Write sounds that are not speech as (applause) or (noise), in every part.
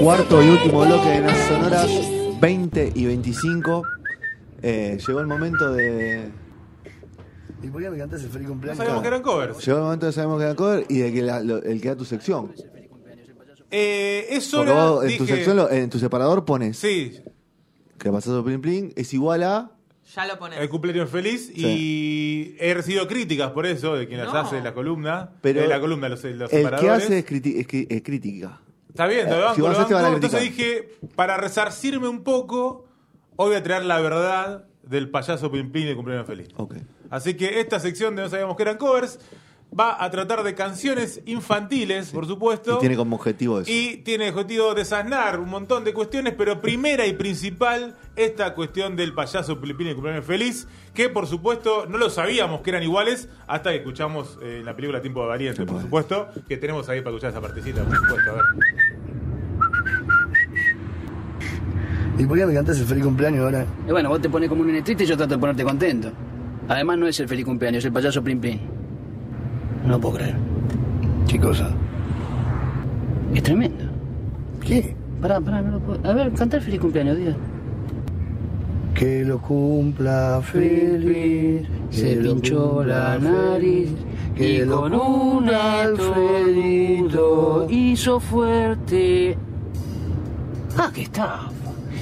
Cuarto y último bloque de las sonoras, achis. 20 y 25. Eh, llegó el momento de. ¿Y por qué me cantas el feliz No cumpleaños? sabíamos que eran covers. Llegó el momento de sabemos que era cover y de que la- lo- el que da tu sección. Eh, es Porque hora, vos en tu dije- sección, lo- en tu separador pones Sí, que pasado plin plin es igual a. Ya lo pones. el cumpleaños feliz y he recibido críticas por eso de quien las No. hace la columna. Pero de la columna, los, los El que separadores. hace es, criti- es cri- es crítica. Está bien, Eh, lo banco, si lo van a banco. Entonces dije, para resarcirme un poco, hoy voy a traer la verdad del payaso Plim de cumpleaños feliz. Así que esta sección de No sabíamos que eran covers va a tratar de canciones infantiles, por supuesto. Y tiene como objetivo eso. Y tiene objetivo desasnar un montón de cuestiones, pero primera y principal, esta cuestión del payaso Filipino de cumpleaños feliz, que por supuesto no lo sabíamos que eran iguales hasta que escuchamos eh, en la película Tiempo de Valiente, por supuesto, que tenemos ahí para escuchar esa partecita, por supuesto. A ver. ¿Y por qué me cantas el feliz cumpleaños ahora? Y bueno, vos te pones como un triste y yo trato de ponerte contento. Además, no es el feliz cumpleaños, es el payaso Plim Plim. No lo puedo creer. ¿Qué cosa? Es tremendo. ¿Qué? Pará, pará, no lo puedo. A ver, canta el feliz cumpleaños, diga. Que lo cumpla feliz. Se pinchó la nariz que y lo con un Alfredito. hizo fuerte. Ah, que está.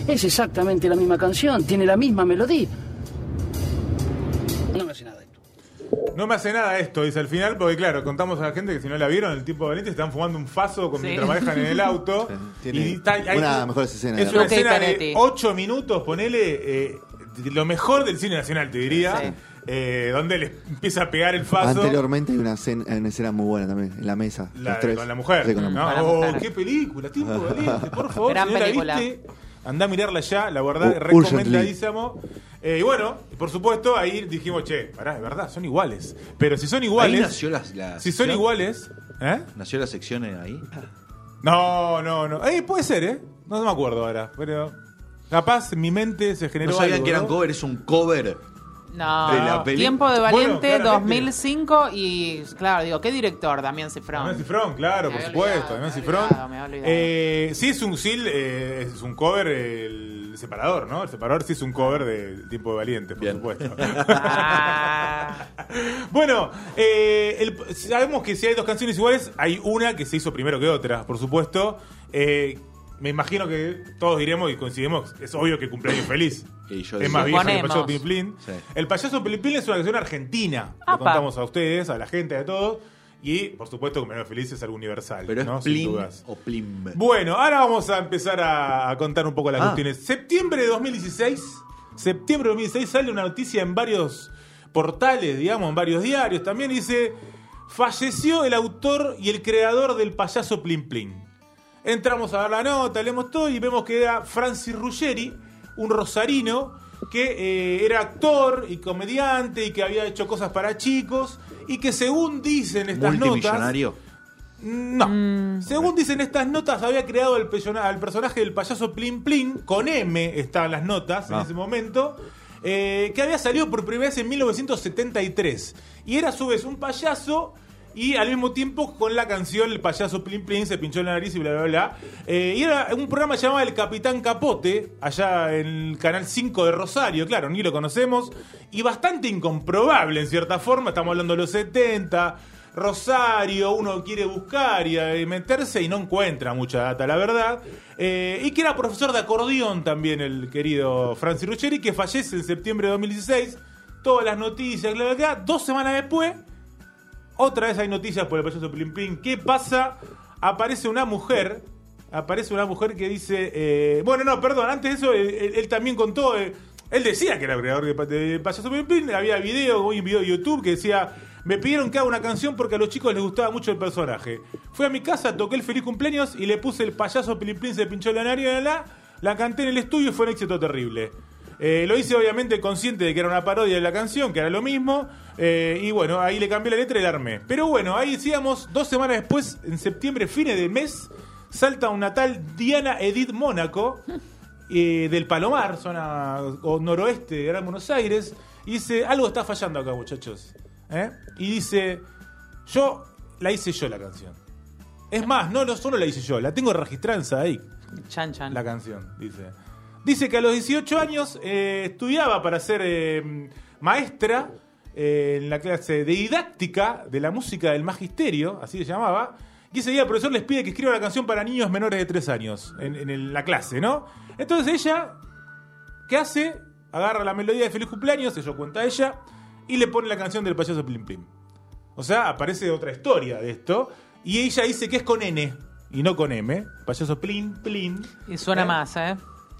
Es exactamente la misma canción, tiene la misma melodía. No me hace nada esto, dice al final, porque claro, contamos a la gente que si no la vieron, el tipo de Valiente están fumando un faso con Sí. mientras manejan en el auto. (laughs) Tiene y está- hay- una de las mejores escenas Es una escena de Peretti. 8 minutos, ponele, eh, lo mejor del cine nacional, te diría. Sí. eh, donde le empieza a pegar el faso. Anteriormente hay una escena, una escena muy buena también, en la mesa. La- los tres. con la mujer. Sí, con la No, mujer. Con la oh, qué película, tiempo de valiente, por favor. Gran si no la película. viste, Andá a mirarla ya, la verdad, U- recomendadísimo. Eh, y bueno, por supuesto, ahí dijimos, che, pará, es verdad, son iguales. Pero si son iguales. Ahí nació la, la si son sección. iguales. ¿Eh? Nació la sección ahí. No, no, no. Eh, puede ser, ¿eh? No me acuerdo ahora. Pero. Capaz mi mente se generó. No sabían algo, que eran ¿no? cover, es un cover. No, De la peli- Tiempo de Bueno, Valiente claramente. 2005 y claro, digo, ¿qué director? Damián Cifrón. Damián Cifrón, claro, Me por supuesto. Damián Cifrón. olvidado. Eh, sí, es un sí, eh, es un cover, el separador, ¿no? El separador sí es un cover del Tiempo de Valiente, por Bien. supuesto. Ah, (laughs) bueno, eh, el- sabemos que si hay dos canciones iguales, hay una que se hizo primero que otra, por supuesto. Eh, me imagino que todos diremos y coincidimos, es obvio que cumpleaños feliz. Y yo es más vieja que el payaso Plim. Sí. El payaso Plim es una canción argentina. Lo contamos a ustedes, a la gente, a todos. Y, por supuesto, cumpleaños feliz es algo universal. Pero es ¿no? Sin Plim dudas. o Plim. Bueno, ahora vamos a empezar a, a contar un poco las Ah. cuestiones. Septiembre de 2016, septiembre de 2016 sale una noticia en varios portales, digamos, en varios diarios también, dice, falleció el autor y el creador del payaso Plim Plim. Entramos a ver la nota, leemos todo y vemos que era Francis Ruggeri, un rosarino que eh, era actor y comediante y que había hecho cosas para chicos y que según dicen estas notas... Multimillonario. No. Según dicen estas notas, había creado el al personaje del payaso Plim Plim, con M estaban las notas en Ah. ese momento, eh, que había salido por primera vez en 1973. Y era a su vez un payaso y al mismo tiempo con la canción El payaso Plim Plim se pinchó la nariz y bla, bla, bla. Eh, y era un programa llamado El Capitán Capote, allá en el Canal 5 de Rosario, claro, ni lo conocemos, y bastante incomprobable en cierta forma, estamos hablando de los 70. Rosario, uno quiere buscar y, eh, meterse y no encuentra mucha data, la verdad. Eh, y que era profesor de acordeón también el querido Francis Ruggeri, que fallece en septiembre de 2016. Todas las noticias, bla, bla. Dos semanas después, otra vez hay noticias por el payaso Plim. ¿Qué pasa? Aparece una mujer. Aparece una mujer que dice. eh, bueno, no, perdón, antes de eso, él, también contó. eh, Él decía que era creador de, Pa- de Payaso Plin Plin. Había video, un video de YouTube que decía: Me pidieron que haga una canción porque a los chicos les gustaba mucho el personaje. Fui a mi casa, toqué el feliz cumpleaños y le puse el payaso Plin Plin, se pinchó la nariz, la, la, la canté en el estudio y fue un éxito terrible. Eh, lo hice obviamente consciente de que era una parodia de la canción, que era lo mismo. eh, y bueno, ahí le cambié la letra y la armé. Pero bueno, ahí decíamos, dos semanas después, en septiembre, fines de mes, salta una tal Diana Edith Mónaco eh, del Palomar, zona o noroeste de Gran Buenos Aires, y dice, algo está fallando acá, muchachos. Y dice, yo la hice yo la canción. Es más, no, no solo la hice yo, la tengo registrada en Chan, chan. la canción, dice. Dice que a los 18 años eh, estudiaba para ser eh, maestra eh, en la clase de didáctica de la música del magisterio, así se llamaba. Y ese día el profesor les pide que escriba una canción para niños menores de 3 años en, en el- la clase, ¿no? Entonces ella, ¿qué hace? Agarra la melodía de Feliz Cumpleaños, eso cuenta ella, y le pone la canción del payaso Plim Plim. O sea, aparece otra historia de esto. Y ella dice que es con N y no con M. Payaso Plin Plin. Y suena ¿Eh? más, ¿eh?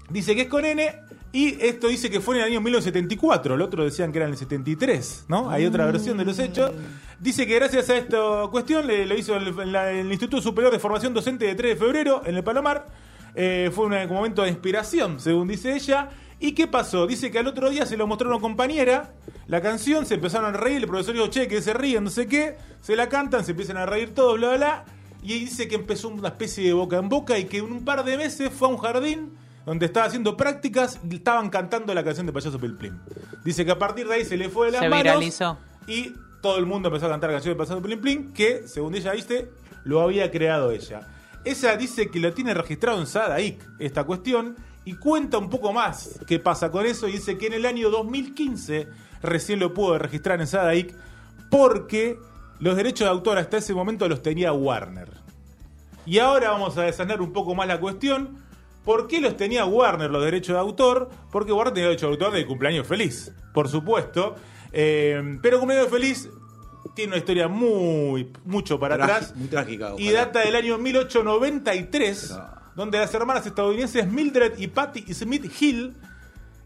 Dice que es con N y esto dice que fue en el año 1974, el otro decían que era en el 73, ¿no? Hay otra versión de los hechos. Dice que gracias a esta cuestión le, lo hizo el, Instituto Superior de Formación Docente de 3 de febrero en el Palomar. Eh, fue un momento de inspiración, según dice ella. ¿Y qué pasó? Dice que al otro día se lo mostró a una compañera, la canción, se empezaron a reír, el profesor dijo, che, que se ríen, no sé qué, se la cantan, se empiezan a reír todos, bla, bla, bla. Y dice que empezó una especie de boca en boca y que en un par de meses fue a un jardín donde estaba haciendo prácticas y estaban cantando la canción de Payaso Pil Plim. Dice que a partir de ahí se le fue de las Se manos viralizó. y todo el mundo empezó a cantar la canción de Payaso Plim Plim que, según ella dice, lo había creado ella. Ella dice que lo tiene registrado en Sadaik, esta cuestión, y cuenta un poco más qué pasa con eso, y dice que en el año 2015 recién lo pudo registrar en Sadaik porque los derechos de autor hasta ese momento los tenía Warner. Y ahora vamos a desanar un poco más la cuestión. ¿Por qué los tenía Warner los derechos de autor? Porque Warner tenía derechos de autor del cumpleaños feliz, por supuesto. Eh, pero cumpleaños feliz tiene una historia muy, mucho para atrás. muy trágica, Y ojalá. data del año 1893, Ah. donde las hermanas estadounidenses Mildred y Patty Smith Hill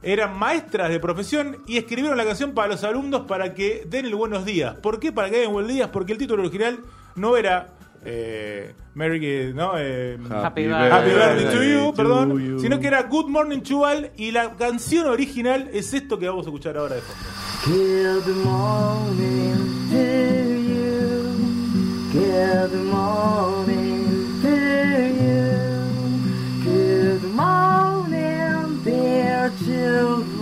eran maestras de profesión y escribieron la canción para los alumnos para que den el buenos días. ¿Por qué? Para que den buenos días, porque el título original no era eh, Merry, no, eh, Happy Happy birthday. Birthday to you, to perdón, you. sino que era Good Morning to All y la canción original es esto que vamos a escuchar ahora de fondo. Good morning to you. Good morning to you. Good morning, dear children.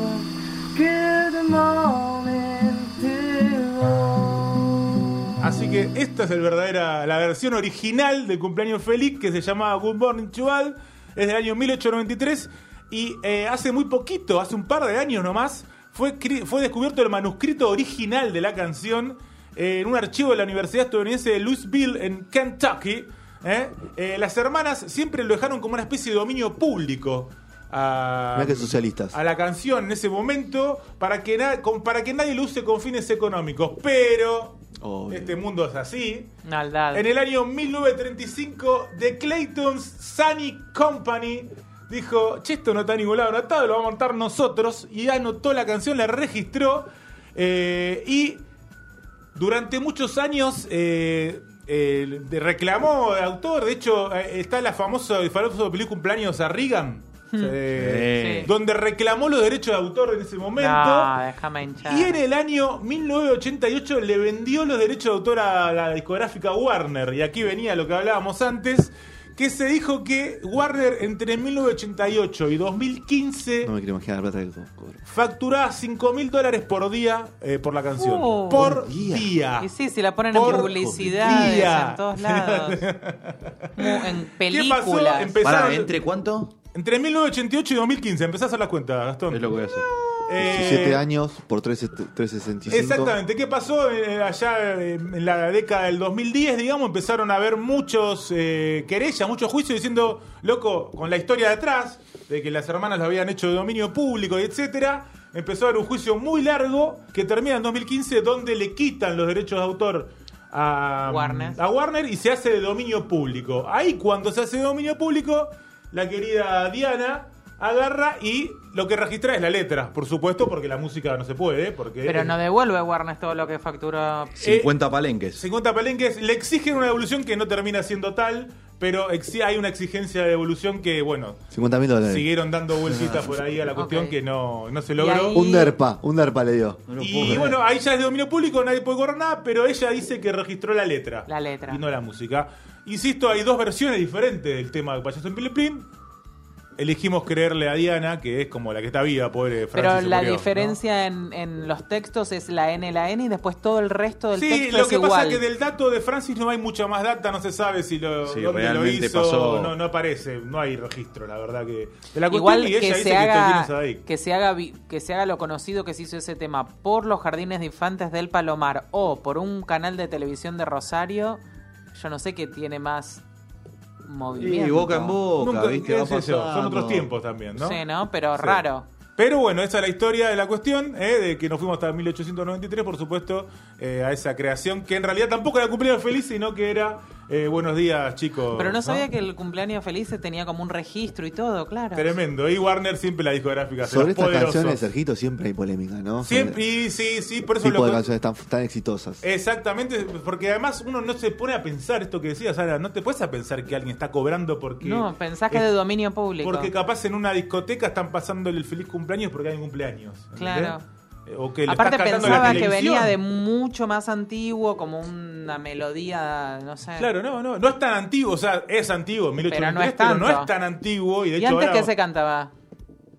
Que esta es el verdadera, la versión original del cumpleaños feliz que se llamaba Good Morning All, es del año 1893 y eh, hace muy poquito, hace un par de años nomás, fue, fue descubierto el manuscrito original de la canción eh, en un archivo de la Universidad Estadounidense de Louisville en Kentucky. ¿eh? Las hermanas siempre lo dejaron como una especie de dominio público. A, que socialistas. a la canción en ese momento para que, na- con- para que nadie lo use con fines económicos. Pero Obvio. este mundo es así. Maldad. En el año 1935, The Clayton's Sunny Company dijo, che, esto no está a ningún lado anotado, lo vamos a montar nosotros. Y anotó la canción, la registró. eh, y durante muchos años eh, eh, de- reclamó de autor. De hecho, eh, está la famosa, el famoso película cumpleaños a Reagan. Sí. Donde reclamó los derechos de autor en ese momento. No, déjame hinchar. Y en el año 1988 le vendió los derechos de autor a la discográfica Warner. Y aquí venía lo que hablábamos antes, que se dijo que Warner entre 1988 y 2015 No me quiero imaginar la plata que cobro. facturaba 5 mil dólares por día eh, por la canción. Oh. por día. día. Y sí, si la ponen Por en publicidades, día. en todos lados. (laughs) Mu- en ¿Qué películas. pasó? Empezaron ¿entre cuánto? Entre 1988 y 2015. Empezás a hacer las cuentas, Gastón. Es lo que voy a hacer. Eh, 17 años por 3, 365. Exactamente. ¿Qué pasó Eh, allá eh, en la década del 2010, digamos? Empezaron a haber muchos eh, querellas, muchos juicios diciendo, loco, con la historia de atrás, de que las hermanas lo habían hecho de dominio público y etcétera. Empezó a haber un juicio muy largo que termina en 2015 donde le quitan los derechos de autor a Warner. a Warner y se hace de dominio público. Ahí cuando se hace de dominio público, la querida Diana agarra y lo que registra es la letra, por supuesto, porque la música no se puede. Porque Pero no devuelve Warner todo lo que facturó. 50 palenques. 50 palenques le exigen una devolución que no termina siendo tal, pero hay una exigencia de devolución que, bueno, 50 mil dólares. siguieron dando vueltitas por ahí a la cuestión que no, no se logró. ahí- Un derpa, un derpa le dio. Y bueno, ahí ya es de dominio público, nadie puede cobrar nada, pero ella dice que registró la letra. La letra. Y no la música. Insisto, hay dos versiones diferentes del tema de Payaso en Piliplim. Elegimos creerle a Diana, que es como la que está viva, pobre Francis. Pero se la murió, ¿no? diferencia en, en los textos es la N, la N y después todo el resto del Sí, texto lo es que igual. pasa es que del dato de Francis no hay mucha más data, no se sabe si lo, Sí, dónde lo hizo, pasó. no, no aparece, no hay registro, la verdad que de la Igual y ella que dice se, que todo haga, Sadaic. que, se haga, vi- que se haga lo conocido que se hizo ese tema por los jardines de infantes del Palomar o por un canal de televisión de Rosario, yo no sé qué tiene más movimiento. Y boca en boca, Nunca- ¿viste? qué Va yo, son otros tiempos también, ¿no? Sí, ¿no? Pero Sí. raro. Pero bueno, esa es la historia de la cuestión, ¿eh? de que nos fuimos hasta 1893, por supuesto, eh, a esa creación que en realidad tampoco era cumpleaños feliz, sino que era eh, buenos días, chicos. Pero no sabía que el cumpleaños feliz tenía como un registro y todo, claro. Tremendo. Y Warner siempre la discográfica. Sobre estas poderosos. canciones, Sergito, siempre hay polémica, ¿no? Siempre, y sí, sí, por eso tipo lo de canciones tan, tan exitosas. Exactamente, porque además uno no se pone a pensar esto que decías, Sara, no te puedes a pensar que alguien está cobrando porque... No, pensás que es de dominio público. Porque capaz en una discoteca están pasándole el feliz cumpleaños porque hay un cumpleaños. ¿entendés? Claro. Eh, O que le Aparte pensaba que venía de mucho más antiguo, como una melodía, no sé. Claro, no, no, no es tan antiguo, o sea, es antiguo, 1893, Pero no es pero no es tan antiguo y de ¿Y hecho antes ahora qué se cantaba?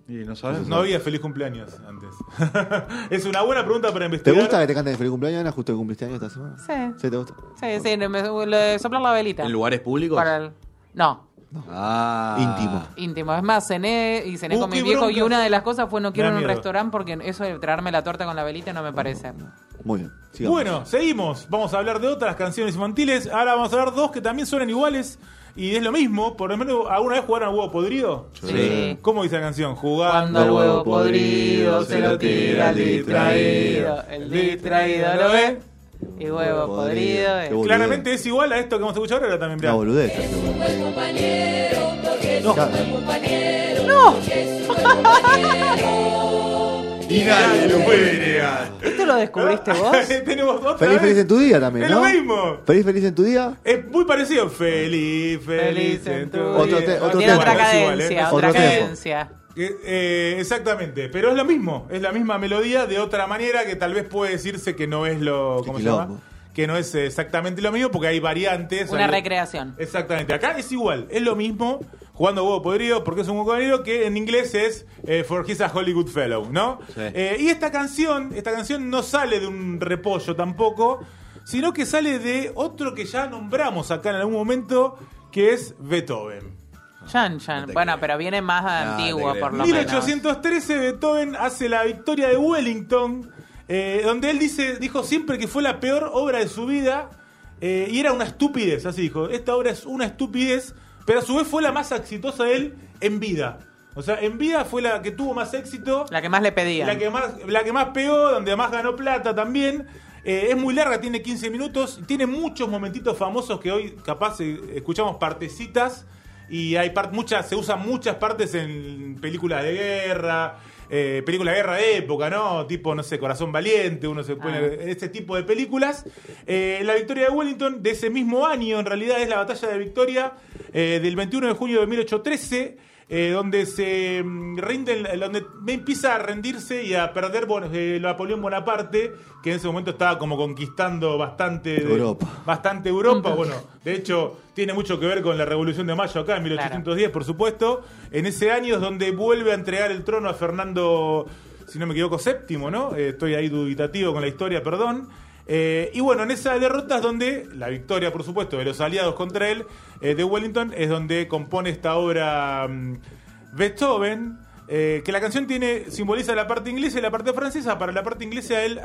Y no sabes. no había feliz cumpleaños antes. (laughs) es una buena pregunta para ¿Te investigar. gusta que te canten feliz cumpleaños, Ana? Justo que cumpliste años esta semana. Sí. ¿Sí te gusta? Sí, sí, me, lo de soplar la velita. ¿En lugares públicos? Para el- No, Ah. Íntimo. íntimo. Es más, cené y cené Uh, con qué mi viejo y bronca. una de las cosas fue no quiero Me da en un miedo. restaurante porque eso de traerme la torta con la velita no me parece. Muy bien. sigamos. Bueno, seguimos. Vamos a hablar de otras canciones infantiles. Ahora vamos a hablar dos que también suenan iguales. Y es lo mismo. Por lo menos, ¿alguna vez jugaron al huevo podrido? Sí. ¿Cómo dice la canción? Jugando Cuando el huevo podrido se lo tira al distraído, el distraído lo ve y huevo podrido. Eh. boludez. Claramente es igual a esto que vamos a escuchar ahora también. mirá. Una boludez. No. Y nadie lo puede negar. ¿Esto lo descubriste vos? (laughs) Tenemos otra Feliz, vez. feliz en tu día también, Es ¿no? lo mismo. Feliz, feliz en tu día. Es muy parecido. Feliz, feliz, en tu Otro día. te- otro Tiene tempo. otra es igual, ¿eh? es- otra cadencia. Que, eh, exactamente, pero es lo mismo, es la misma melodía de otra manera que tal vez puede decirse que no es lo ¿cómo se llama? Que no es exactamente lo mismo porque hay variantes. Una hay- recreación. Exactamente, acá es igual, es lo mismo jugando huevo podrido porque es un huevo podrido que en inglés es eh, For He's a Hollywood Fellow, ¿no? Sí. Eh, y esta canción, esta canción no sale de un repollo tampoco, sino que sale de otro que ya nombramos acá en algún momento, que es Beethoven. Chan, chan. te Bueno, creo. pero viene más No, antiguo, por lo menos. 1813 Beethoven hace la victoria de Wellington, eh, donde él dice, dijo siempre que fue la peor obra de su vida eh, y era una estupidez, así dijo, esta obra es una estupidez, pero a su vez fue la más exitosa de él en vida. O sea, en vida fue la que tuvo más éxito, La que más le pedían. la que más, la que más pegó, donde más ganó plata también. Eh, es muy larga, tiene 15 minutos, tiene muchos momentitos famosos que hoy capaz escuchamos partecitas y hay muchas, se usan muchas partes en películas de guerra, eh, películas de guerra de época, ¿no? Tipo, no sé, Corazón Valiente, uno se pone Ah. este tipo de películas. Eh, la victoria de Wellington de ese mismo año, en realidad, es la batalla de Victoria eh, del 21 de junio de 1813 eh, donde se mm, rinden, donde empieza a rendirse y a perder bueno, eh, Napoleón Bonaparte, que en ese momento estaba como conquistando bastante de- Europa. bastante Europa. Bueno, de hecho, tiene mucho que ver con la Revolución de Mayo acá en 1810, por supuesto. En ese año es donde vuelve a entregar el trono a Fernando, si no me equivoco, séptimo, ¿no? Eh, estoy ahí dubitativo con la historia, perdón. Eh, y bueno, en esa derrota es donde la victoria, por supuesto, de los aliados contra él, eh, de Wellington, es donde compone esta obra mm, Beethoven. eh, que la canción tiene simboliza la parte inglesa y la parte francesa. Para la parte inglesa él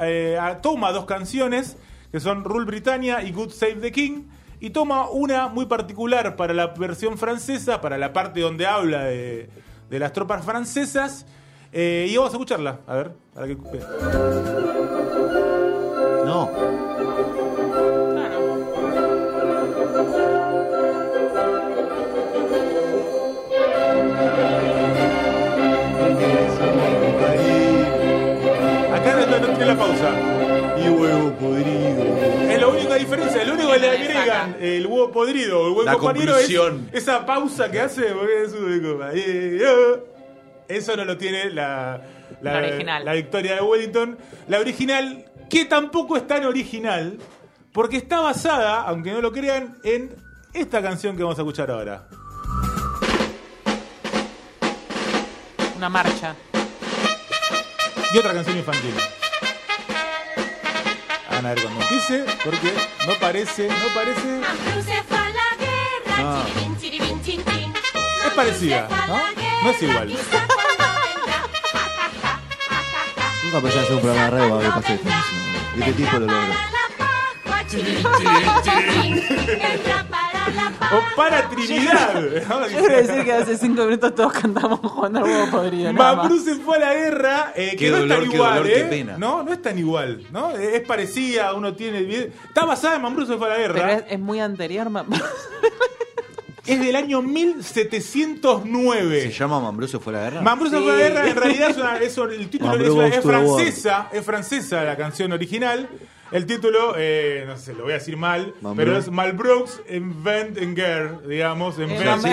toma dos canciones que son Rule Britannia y Good Save the King y toma una muy particular para la versión francesa, para la parte donde habla de, de las tropas francesas. y vamos a escucharla, a ver, para que no. Acá no, tiene la pausa. Y huevo podrido. Es la única diferencia, lo único que le agregan el huevo podrido o el huevo La compañero es esa pausa que hace. Eso no lo tiene la, la victoria de Wellington. La original que tampoco es tan original, porque está basada, aunque no lo crean, en esta canción que vamos a escuchar ahora. Una marcha. Y otra canción infantil. Van a ver cuando empiece, porque no parece, no parece. Ah. Es parecida, ¿no? No es igual. Nunca pensé hacer un programa de radio para pase esto. Y este tipo lo logra. O para Trinidad. ¿no? (laughs) Yo quiero decir que hace cinco minutos todos cantamos jugando al huevo podrido. nada más. Mambrú se fue a la guerra, eh, que Qué no es dolor, tan qué igual, dolor, ¿eh? qué pena. No, no es tan igual, ¿no? Es parecida, uno tiene bien. Está basada en Mambrú se fue a la Pero guerra. es, es muy anterior. ma- Es del año 1709. ¿Se llama Mambruso fue la guerra? Mambrú se fue la guerra, en realidad es una- es- el título es, una- es francesa, es francesa la canción original. El título, eh, no sé, lo voy a decir mal, Mambrú. pero es Malbroux Invent en Guerre, digamos. En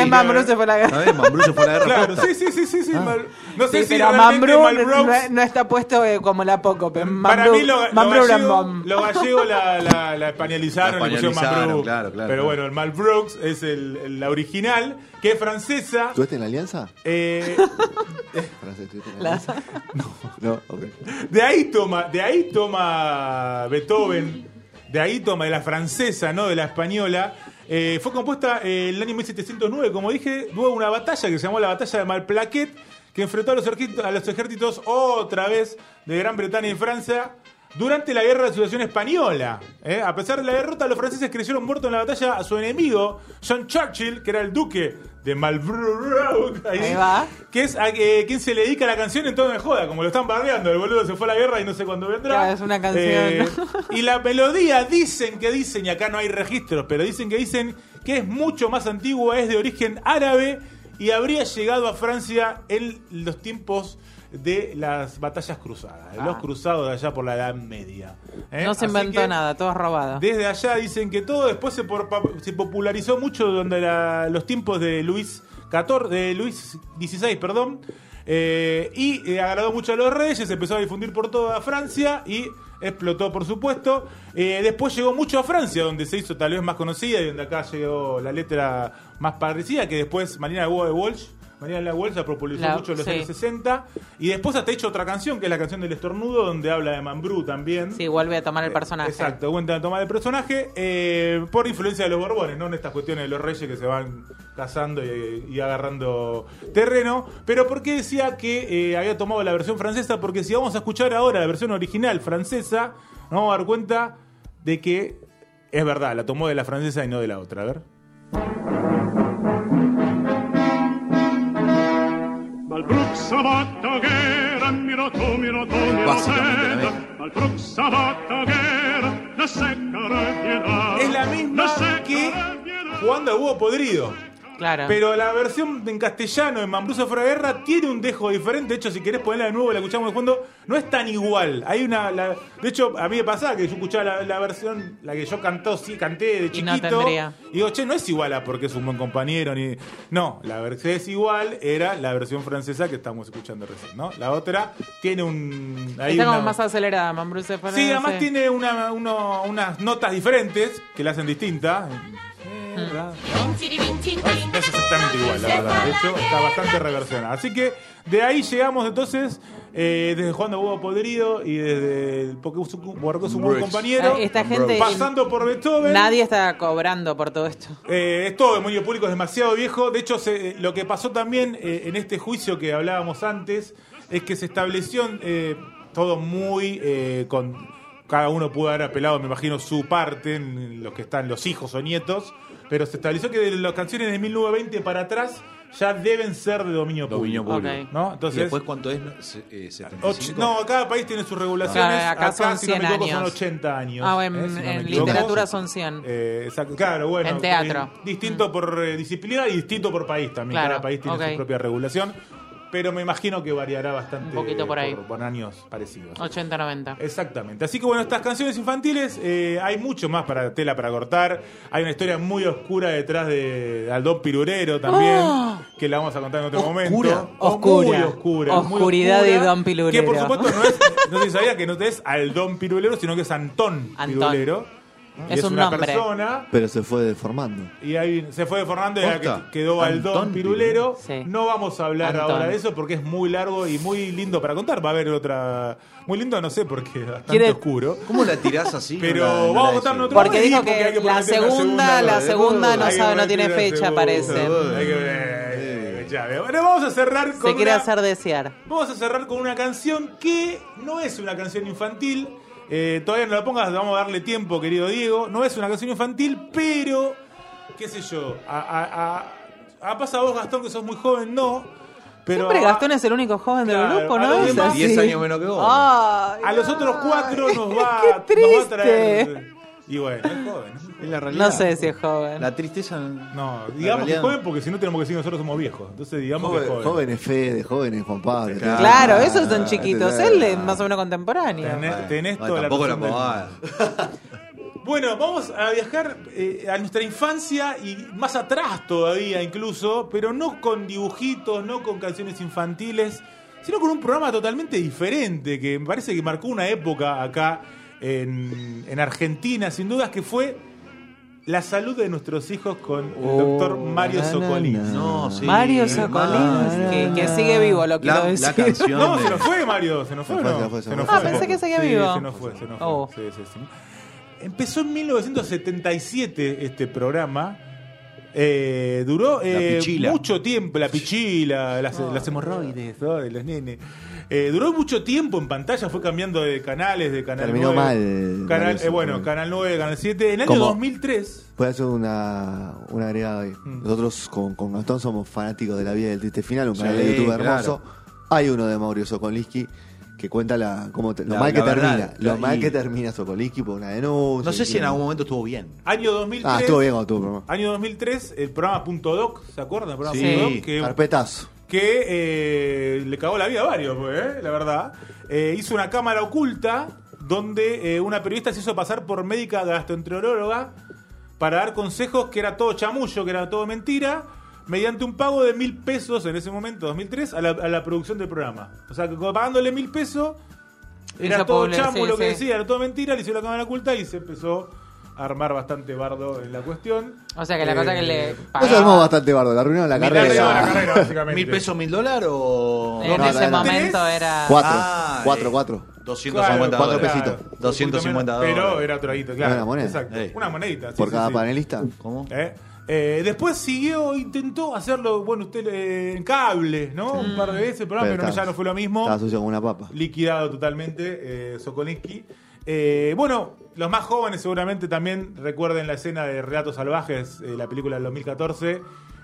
Mambrú Guerre. se fue a la guerra. ¿Sabes? Fue a la guerra. Claro, posta. sí, sí, sí, sí, sí. Mal- no sé Sí, si pero realmente Mambrú Malbroux- no, no está puesto eh, como la poco. Pero Para Mambrú, mí lo, lo Mambrú gallego, Rambom. lo gallego la, la, la españolizaron, La le pusieron españolizaron, Mambrú. claro, claro, Pero claro. bueno, el Malbrooks es el, el- la original, que es francesa. ¿Tú estás en la alianza? Eh, (laughs) Francés, ¿estuviste en la La- alianza? No, ok. de ahí toma, de ahí toma Beethoven, de ahí toma de la francesa, no de la española. Eh, fue compuesta eh, el año 1709, como dije, hubo una batalla que se llamó la batalla de Malplaquet, que enfrentó a los ejércitos otra vez de Gran Bretaña y Francia durante la guerra de sucesión española. ¿eh? A pesar de la derrota, los franceses creyeron muertos en la batalla a su enemigo, John Churchill, que era el duque de Marlborough, ahí, Ahí va. que es a eh, quien se le dedica la canción en todo de joda, como lo están bardeando. El boludo se fue a la guerra y no sé cuándo vendrá. Claro, es una canción. Eh, y la melodía dicen que dicen, y acá no hay registros, pero dicen que dicen que es mucho más antigua, es de origen árabe y habría llegado a Francia en los tiempos de las batallas cruzadas, de los Ah. cruzados de allá por la Edad Media. ¿eh? No se inventó nada, todo es robado. Desde allá dicen que todo después se, por- pa- se popularizó mucho donde la- los tiempos de Luis XIV, de Luis XVI, perdón, eh, y eh, agradó mucho a los reyes, empezó a difundir por toda Francia y explotó, por supuesto. Eh, después llegó mucho a Francia, donde se hizo tal vez más conocida y donde acá llegó la letra más parecida, que después Marina de Walsh. Marina de la Walsh la popularizó La- mucho en los sí. años 60 y después hasta hecho otra canción que es la canción del estornudo donde habla de Mambrú también. Sí, vuelve a tomar el personaje. Exacto, cuenta de tomar el personaje eh, por influencia de los Borbones, no en estas cuestiones de los reyes que se van cazando y, y agarrando terreno. Pero ¿por qué decía que eh, había tomado la versión francesa? Porque si vamos a escuchar ahora la versión original francesa, nos vamos a dar cuenta de que es verdad, la tomó de la francesa y no de la otra. A ver. La secca piedad. Es la misma que jugando a huevo podrido. Claro. Pero la versión en castellano en Mambruso Fuera de Guerra tiene un dejo diferente. De hecho, si querés ponerla de nuevo, la escuchamos de fondo, no es tan igual. Hay una. la- de hecho, a mí me pasaba que yo escuchaba la, la versión, la que yo cantó, sí, canté de Y no chiquito. tendría. y digo, che, no es igual a porque es un buen compañero. ni No, la versión es igual, era la versión francesa que estamos escuchando recién, ¿no? La otra tiene un. ahí Está como más acelerada, Mambrú se fue. Sí, además tiene una, uno- unas notas diferentes que la hacen distinta. Eh. No es exactamente igual, la verdad. De hecho, está bastante reversionada. Así que de ahí llegamos entonces, eh, desde Juan de Huevo Podrido y desde el porque es un buen compañero, Ah, Esta gente. pasando por Beethoven. Nadie está cobrando por todo esto. Eh, es todo, el público es demasiado viejo. De hecho, se- lo que pasó también eh, en este juicio que hablábamos antes es que se estableció eh, todo muy eh, con. Cada uno pudo haber apelado, me imagino, su parte, en los que están los hijos o nietos. Pero se estableció que de las canciones de 1920 para atrás ya deben ser de dominio público. Dominio público. Ok. ¿No? ¿Y Entonces, después cuánto es? Eh, Och- 75. no, cada país tiene sus regulaciones. Claro, acá son si no me 100 equivoco, son años. 80 años. Ah, en, ¿eh? Si no en literatura son 100. Eh, exacto, claro, bueno. En teatro. eh, distinto por eh, disciplina y distinto por país también. Claro, Cada país tiene ok. su propia regulación. Pero me imagino que variará bastante Un poquito por ahí. por años parecidos. 80-90. Exactamente. Así que bueno, estas canciones infantiles, eh, hay mucho más para tela para cortar. Hay una historia muy oscura detrás de Aldón Pirurero también, ¡Oh! que la vamos a contar en otro ¿Oscura? momento. Oscura. Muy oscura. muy Oscuridad oscura, de Don Pirulero. Que por supuesto no es, no si sabía que no es Aldón Pirulero, sino que es Antón, Antón. Pirulero. Y Es un una nombre. persona. Pero se fue deformando. Y ahí se fue deformando y ¿Posta? que- quedó Aldón Antón Pirulero. Sí. No vamos a hablar Antón. ahora de eso porque es muy largo y muy lindo para contar. Va a haber otra. Muy lindo, no sé, porque es bastante ¿Quiere- oscuro. ¿Cómo la tirás así? Pero No la- no vamos a la contar decís. otro Porque dijo que hay la prometer una segunda- la segunda no que sabe, no tiene fecha, segunda. parece. Hay que ver. Bueno, vamos a cerrar con Se quiere una- hacer desear. Vamos a cerrar con una canción que no es una canción infantil. Eh, todavía no la pongas, vamos a darle tiempo, querido Diego. No es una canción infantil, pero, qué sé yo, a, a, a, a pasa vos, Gastón, que sos muy joven, no. Pero Siempre Gastón es el único joven del Claro, grupo, ¿no? Es demás- así. 10 años menos que vos. Ay, a los otros cuatro nos (laughs) va, Qué nos va a traer. Y bueno, es joven. es la realidad. No sé si es joven. La tristeza. No, digamos que es joven porque si no tenemos que decir nosotros somos viejos. Entonces digamos que es Joven, joven. jóvenes Fede, jóvenes Juan Pablo. Claro. Claro, Ah, esos son chiquitos. ah, Él es más o menos contemporáneo. Tenés, tenés Bueno, toda la tampoco la razón. Bueno, vamos a viajar eh, a nuestra infancia y más atrás todavía incluso, pero no con dibujitos, no con canciones infantiles, sino con un programa totalmente diferente que me parece que marcó una época acá en, en Argentina, sin dudas, que fue la salud de nuestros hijos con el Oh, doctor Mario Socolín. No, sí. Mario. Socolín, que, que sigue vivo, lo quiero La, decir. la canción. No, de- se nos fue Mario, se nos fue, Se ¿o fue, no? se fue, se nos fue. Ah, pensé que seguía Sí, vivo. Se nos fue, se nos fue. Oh. Sí, sí, sí. Empezó en 1977 este programa. Eh, duró eh, pichila. mucho tiempo, la pichila, las, las hemorroides ¿no? de los nenes. Eh, duró mucho tiempo en pantalla, fue cambiando de canales, de canal Terminó 9. mal, Canal, eh, bueno, canal 9, canal 7. En el año ¿Cómo? 2003. Puedo hacer una, una agregada ahí. Mm. Nosotros con, con Gastón somos fanáticos de la vida del triste final, un Sí, canal de YouTube claro. hermoso. Hay uno de Mauricio Sokolinsky que cuenta la, cómo te- lo La- mal que la verdad, termina. Lo mal que termina Sokolinsky por una denuncia. No sé si en algún momento estuvo bien. Año 2003. Ah, estuvo bien cuando tuvo programa. Año 2003, el programa Punto Doc, ¿se acuerdan? El programa Sí. Punto Doc, que Carpetazo. Que eh, le cagó la vida a varios, pues, eh, la verdad. Eh, hizo una cámara oculta donde una periodista se hizo pasar por médica gastroenteróloga para dar consejos que era todo chamullo, que era todo mentira, mediante un pago de mil pesos en ese momento, 2003, a la, a la producción del programa. O sea, que pagándole mil pesos, era todo publi- chamu sí, lo que sí. decía, era todo mentira, le hizo la cámara oculta y se empezó armar bastante bardo en la cuestión. O sea que la Eh, cosa que le Vos pagaba armó bastante bardo, la arruinaron la Mitad carrera. de la carrera, (laughs) básicamente. ¿Mil pesos, mil dólares o.? en no, ese momento era... Cuatro, Ah, cuatro, eh. cuatro. 250 Cuatro dólares. pesitos. 250 Pero dólares. era otro guito, claro. Una moneda. Exacto. Ey. Una monedita. sí, Por sí, cada sí. panelista. ¿Cómo? Eh, eh, después siguió, intentó hacerlo, bueno, usted eh, en cable, ¿no? Un par de veces, el programa, pero, Pero estaba- ya no fue lo mismo. Estaba sucio como una papa. Liquidado totalmente, eh, Sokolinsky. Eh, bueno, los más jóvenes seguramente también recuerden la escena de Relatos Salvajes, eh, la película del 2014,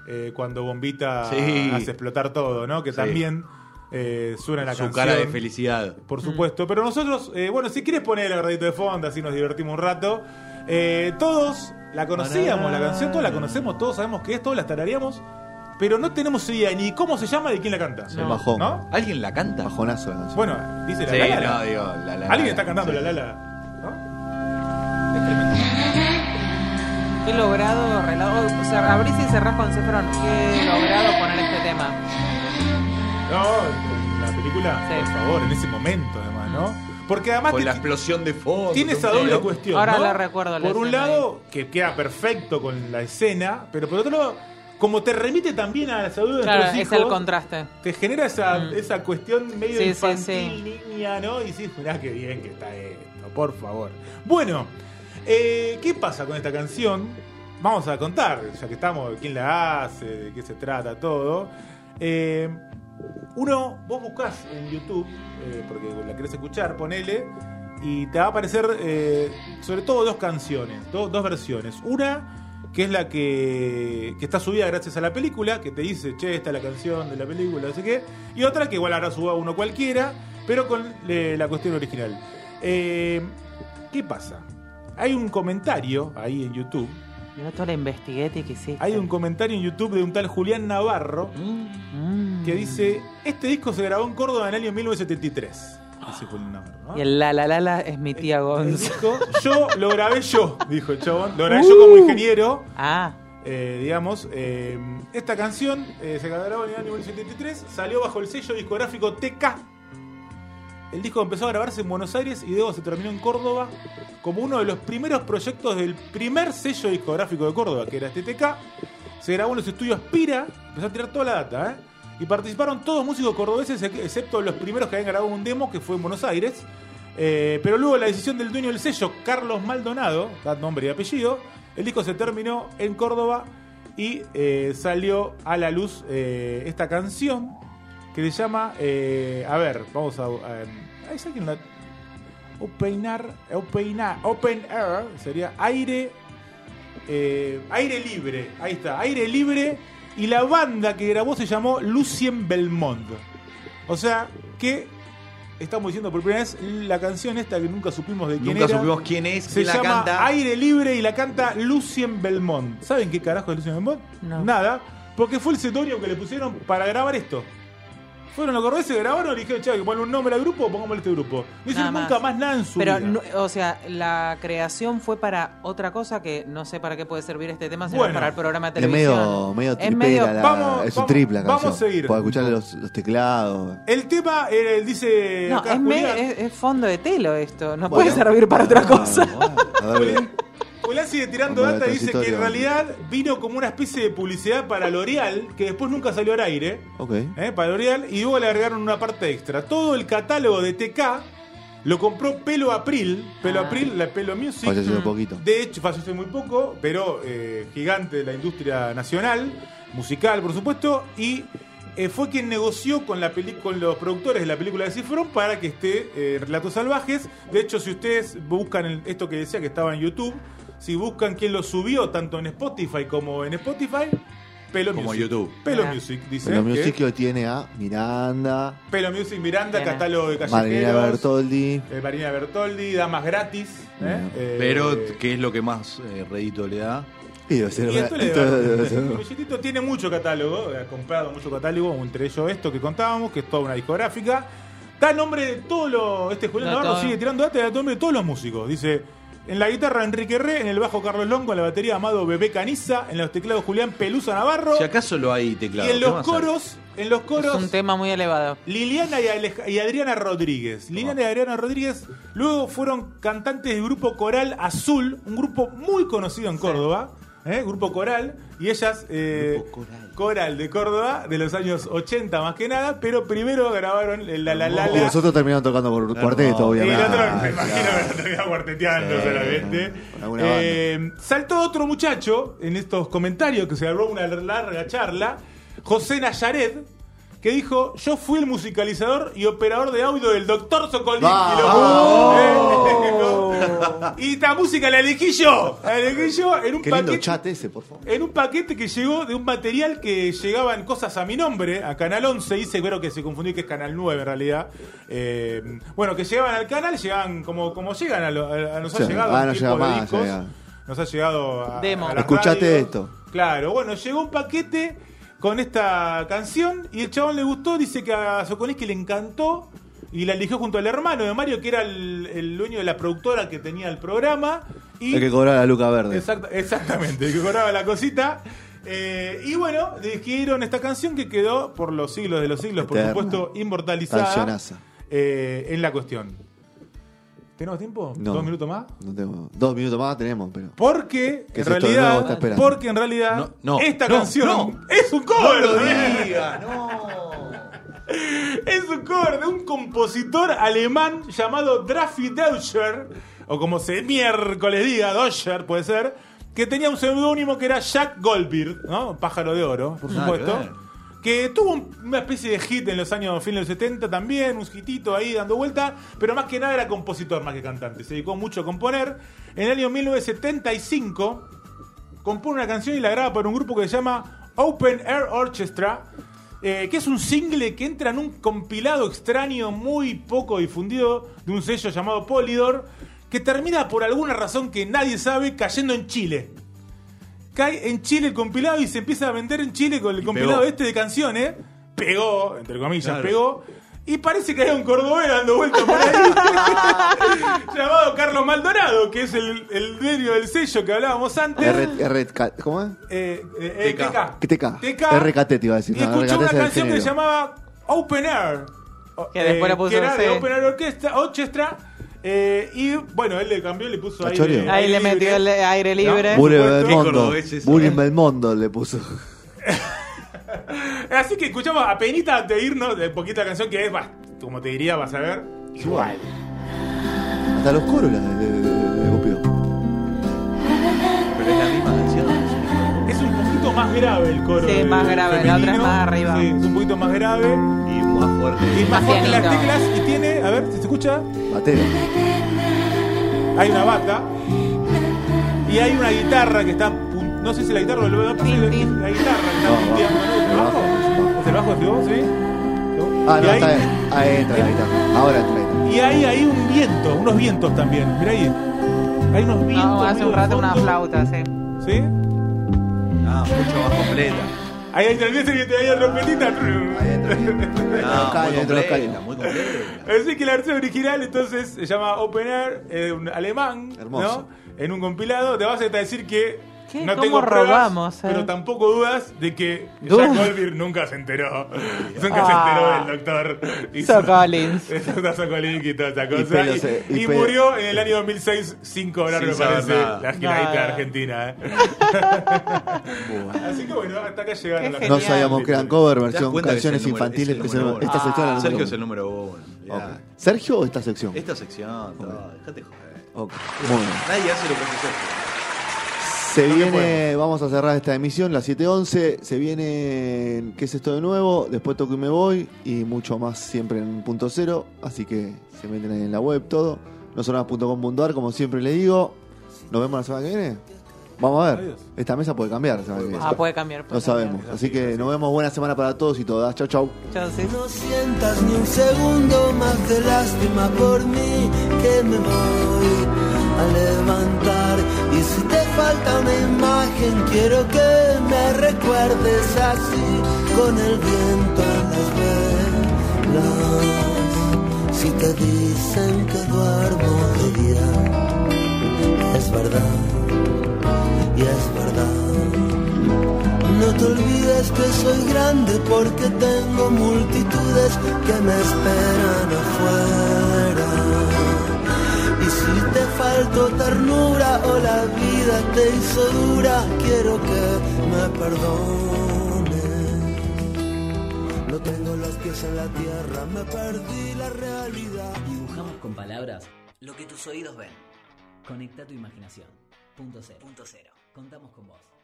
eh, cuando Bombita Sí. hace explotar todo, ¿no? Que Sí. también eh, suena la Su canción. cara de felicidad. Por supuesto. Pero nosotros, eh, bueno, si quieres poner el agradito de fondo, así nos divertimos un rato. Eh, todos la conocíamos, la canción, todos la conocemos, todos sabemos que es, todos la tararíamos. Pero no tenemos idea ni cómo se llama ni quién la canta. El bajón. ¿No? ¿Alguien la canta? Bajonazo la. Bueno, dice la Sí, Lala. no, digo, la, la, Alguien la- está cantando sí. la Lala. ¿No? Es tremendo. Qué logrado, relato. O sea, abrís y cerrás con Cefron. Qué logrado poner este tema. No, la película, Sí. por favor, en ese momento además, ¿no? Porque además Con la explosión de fondo. Tiene esa doble cuestión. Ahora ¿no? la recuerdo la Por un lado, que queda perfecto con la escena, pero por otro lado, como te remite también a la salud de Claro, nuestros es hijos, el contraste. te genera esa, Mm. esa cuestión medio Sí, sí, infantil, niña, ¿no? Y dices, mirá qué bien que está esto, por favor. Bueno, eh, ¿qué pasa con esta canción? Vamos a contar, ya que estamos, quién la hace, de qué se trata, todo. Eh, uno, vos buscás en YouTube, eh, porque la querés escuchar, ponele, y te va a aparecer sobre todo dos canciones, do- dos versiones. Una que es la que, que está subida gracias a la película, que te dice, che, esta es la canción de la película, no sé qué. Y otra que igual habrá subido uno cualquiera, pero con eh, la cuestión original. Eh, ¿Qué pasa? Hay un comentario ahí en YouTube. Mirá toda la investiguete que hiciste. Hay un comentario en YouTube de un tal Julián Navarro Mm. que dice: Este disco se grabó en Córdoba en el año 1973. Fue el nombre, ¿no? Y el la la la la es mi tía disco, yo lo grabé yo, dijo el chabón. Lo grabé yo como ingeniero. Ah, eh, digamos, eh, esta canción eh, se grabó en el año 1973, salió bajo el sello discográfico TK. El disco empezó a grabarse en Buenos Aires y luego se terminó en Córdoba como uno de los primeros proyectos del primer sello discográfico de Córdoba, que era este TK. Se grabó en los estudios Pira, empezó a tirar toda la data, ¿eh? Y participaron todos músicos cordobeses, ex- excepto los primeros que habían grabado un demo, que fue en Buenos Aires. Eh, pero luego la decisión del dueño del sello, Carlos Maldonado, da nombre y apellido, el disco se terminó en Córdoba y eh, salió a la luz eh, esta canción que se llama, a ver, vamos a... ¿hay alguien la- Open Air, Open Air, sería aire, aire libre, ahí está, aire libre y la banda que grabó se llamó Lucien Belmont. O sea que estamos diciendo por primera vez la canción esta que nunca supimos de quién Nunca era. supimos quién es, Se quién la llama canta. Aire Libre y la canta Lucien Belmont. ¿Saben qué carajo es Lucien Belmont? No. Nada, porque fue el seudónimo que le pusieron para grabar esto. Fueron los cordobeses, grabaron y dijeron, che, que poner un nombre al grupo, pongámosle este grupo. No hicieron Nada nunca más. más nada en su pero, vida. no- o sea, la creación fue para otra cosa que no sé para qué puede servir este tema, sino Bueno. para el programa de Es televisión. medio, medio Es tripera, medio- la- Vamos, es un vamos, triple la vamos canción. a seguir. Para escucharle los, los teclados. El tema, eh, dice No, acá es, me- Julián, es- es fondo de telo esto. No Bueno. puede servir para otra Ah, cosa. bueno, a ver, (laughs) Julián, Julián sigue tirando Vamos data y dice que en realidad vino como una especie de publicidad para L'Oreal, que después nunca salió al aire. ok. ¿eh? para L'Oreal y luego le agregaron una parte extra. Todo el catálogo de TK lo compró Pelo April, Pelo Ah. April, la Pelo Music. Falleció hace poquito. De hecho, falleció muy poco, pero eh, gigante de la industria nacional, musical, por supuesto, y eh, fue quien negoció con, la peli- con los productores de la película de Cifrón para que esté eh, Relatos Salvajes. De hecho, si ustedes buscan el- esto que decía que estaba en YouTube, si buscan quién lo subió tanto en Spotify como en Spotify, Pelo Como Music. YouTube. Pelo Ah. Music, dice. Que- Music lo tiene a Miranda, Pelo Music Miranda, catálogo de Marina callejeros. Bertoldi. eh, Marina Bertoldi, damas gratis. ¿eh? Eh, Pero, ¿qué es lo que más eh, rédito le da? Y debe ser- y esto le da- el tiene mucho catálogo, ha comprado mucho catálogo, entre ellos esto que contábamos, que es toda una discográfica. Da nombre de todo lo. Este Julián Navarro sigue tirando data, da nombre de todos los músicos. Dice. En la guitarra Enrique Re, en el bajo Carlos Longo, en la batería Amado Bebé Caniza, en los teclados Julián Pelusa Navarro. Si acaso lo hay teclado. y en ¿qué los coros, en los Es coros. un tema muy elevado. Liliana y, Alej- y Adriana Rodríguez. Liliana y Adriana Rodríguez luego fueron cantantes del grupo coral Azul, un grupo muy conocido en Córdoba, ¿eh? grupo coral, y ellas eh, coral. de Córdoba de los años 80 más que nada, pero primero grabaron el La La La Y La. nosotros terminamos tocando por cuarteto, Y el obviamente. otro, me Ah, imagino claro. que lo terminaba cuarteteando Sí, solamente. Eh, saltó otro muchacho en estos comentarios que se agarró una larga charla, José Nayaret, que dijo: Yo fui el musicalizador y operador de audio del doctor Sokolín. (laughs) y esta música la elegí yo. La elegí yo en un Qué lindo paquete. chat ese, por favor. En un paquete que llegó de un material que llegaban cosas a mi nombre, a Canal 11, dice, creo que se confundió que es Canal 9 en realidad. Eh, bueno, que llegaban al canal, llegaban como, como llegan, a, lo- a- a- nos ha llegado Ah, no llega más, discos, llega. nos ha llegado a, Demo. a Escuchate esto. Claro, bueno, llegó un paquete con esta canción y el chabón le gustó, dice que a Sokolinsky le encantó y la eligió junto al hermano de Mario, que era el, el dueño de la productora que tenía el programa. Y El que cobraba la luca verde. Exacta- exactamente, el que cobraba la cosita. Eh, y bueno, dijeron esta canción que quedó por los siglos de los siglos, por supuesto, inmortalizada eh, en la cuestión. ¿Tenemos tiempo? No. ¿Dos minutos más? No tengo. Dos minutos más tenemos, pero. Porque Que en realidad, porque en realidad No, no, esta no, canción no. es un cover. No lo diga, no. (laughs) Es un cover de un compositor alemán llamado Drafi Deutscher, o como se miércoles diga, Deutscher puede ser, que tenía un seudónimo que era Jack Goldbeard, ¿no? Pájaro de oro, por supuesto. Que tuvo un- una especie de hit en los años fines de los 70 también, un hitito ahí dando vuelta, pero más que nada era compositor más que cantante. Se dedicó mucho a componer. En el año 1975 compone una canción y la graba para un grupo que se llama Open Air Orchestra, eh, que es un single que entra en un compilado extraño muy poco difundido de un sello llamado Polydor, que termina por alguna razón que nadie sabe cayendo en Chile. Cae en Chile el compilado y se empieza a vender en Chile con el Y compilado pegó. este de canciones. pegó, entre comillas, Claro. pegó. Y parece que hay un cordobés dando vueltas por ahí, (laughs) llamado Carlos Maldonado, que es el, el dueño del sello que hablábamos antes. R, R, ¿Cómo es? Eh, eh, eh, TK. TK. TK. RKT te iba a decir. Y no, escuchó RKT una canción que se llamaba Open Air. Que después eh, le puso que era de. Open Air Orchestra, Orchestra eh, y bueno, él le cambió y le puso aire. Ahí le metió el aire libre. Supuesto. Belmondo. cordobés eso, Bully eh. Belmondo le puso. (laughs) Así que escuchamos a penita antes de irnos de poquita canción que es, bah, como te diría, vas a ver, igual. Hasta los coros la de, de, de- de más grave el coro. Sí, más grave, la otra es más arriba. Sí, es un poquito más grave. Y más fuerte. Y más Más fuerte las teclas y tiene, a ver si se escucha, Batero. hay una bata y hay una guitarra que está, no sé si la guitarra o el si la, guitarra que está No, punteando, bajo, ¿no? ¿Es el bajo? bajo, ¿Es el bajo de vos, sí? Ah, no, ahí- está bien. Ahí entra la guitarra. Ahora entra la guitarra. Y hay ahí un viento, unos vientos también. Mira ahí. Hay unos vientos. No, hace un rato una flauta, sí. ¿Sí? Ah, mucho más completa. Ahí hay el y te hay trompetita. Ahí entra guitarra. No, muy los completa, muy completa. Así que la versión original entonces se llama Open Air, eh, un alemán, Hermoso. ¿no? En un compilado te vas a decir que ¿Qué? no ¿Cómo tengo pruebas, robamos, eh? pero tampoco dudas de que Dudas. Jack Goldberg nunca se enteró. (laughs) nunca Ah. se enteró del doctor. Y So su- Collins. Está Sokolink y toda esa Y cosa. pelo Y, se- y y pelo. murió en el año 2006 sin cobrar, Sin me parece, nada. la giradita de Nada. Argentina. ¿eh? Así que bueno, hasta acá llegaron las. No sabíamos que eran cover, ¿Te das versión cuenta que es el canciones número- infantiles. es se- número uno? esta sección la Sergio es el número uno. ¿Sergio o esta sección? Esta sección, todo, dejate joder. Ok, Muy bien. Nadie hace lo que hace Sergio. Se viene, vamos a cerrar esta emisión, las 7.11. Se viene ¿Qué es esto de nuevo? Después toco y me voy. Y mucho más siempre en punto cero. Así que se meten ahí en la web todo. Nosonoras.com.ar, como siempre le digo. Nos vemos la semana que viene. Vamos a ver. Adiós. Esta mesa puede cambiar la semana que viene. Ah, puede cambiar. No puede sabemos. Así que nos vemos. Buena semana para todos y todas. Chau, chau. cambiar. Chao, sí. No sientas ni un segundo más de lástima por mí que me voy a levantar. Y si te falta una imagen quiero que me recuerdes así con el viento en las velas. Si te dicen que duermo de día es verdad y es verdad. No te olvides que soy grande porque tengo multitudes que me esperan afuera. Y si te faltó ternura o la vida te hizo dura, quiero que me perdones. No tengo los pies en la tierra, me perdí la realidad. Dibujamos con palabras lo que tus oídos ven. Conecta tu imaginación. Punto cero. Punto cero. Contamos con vos.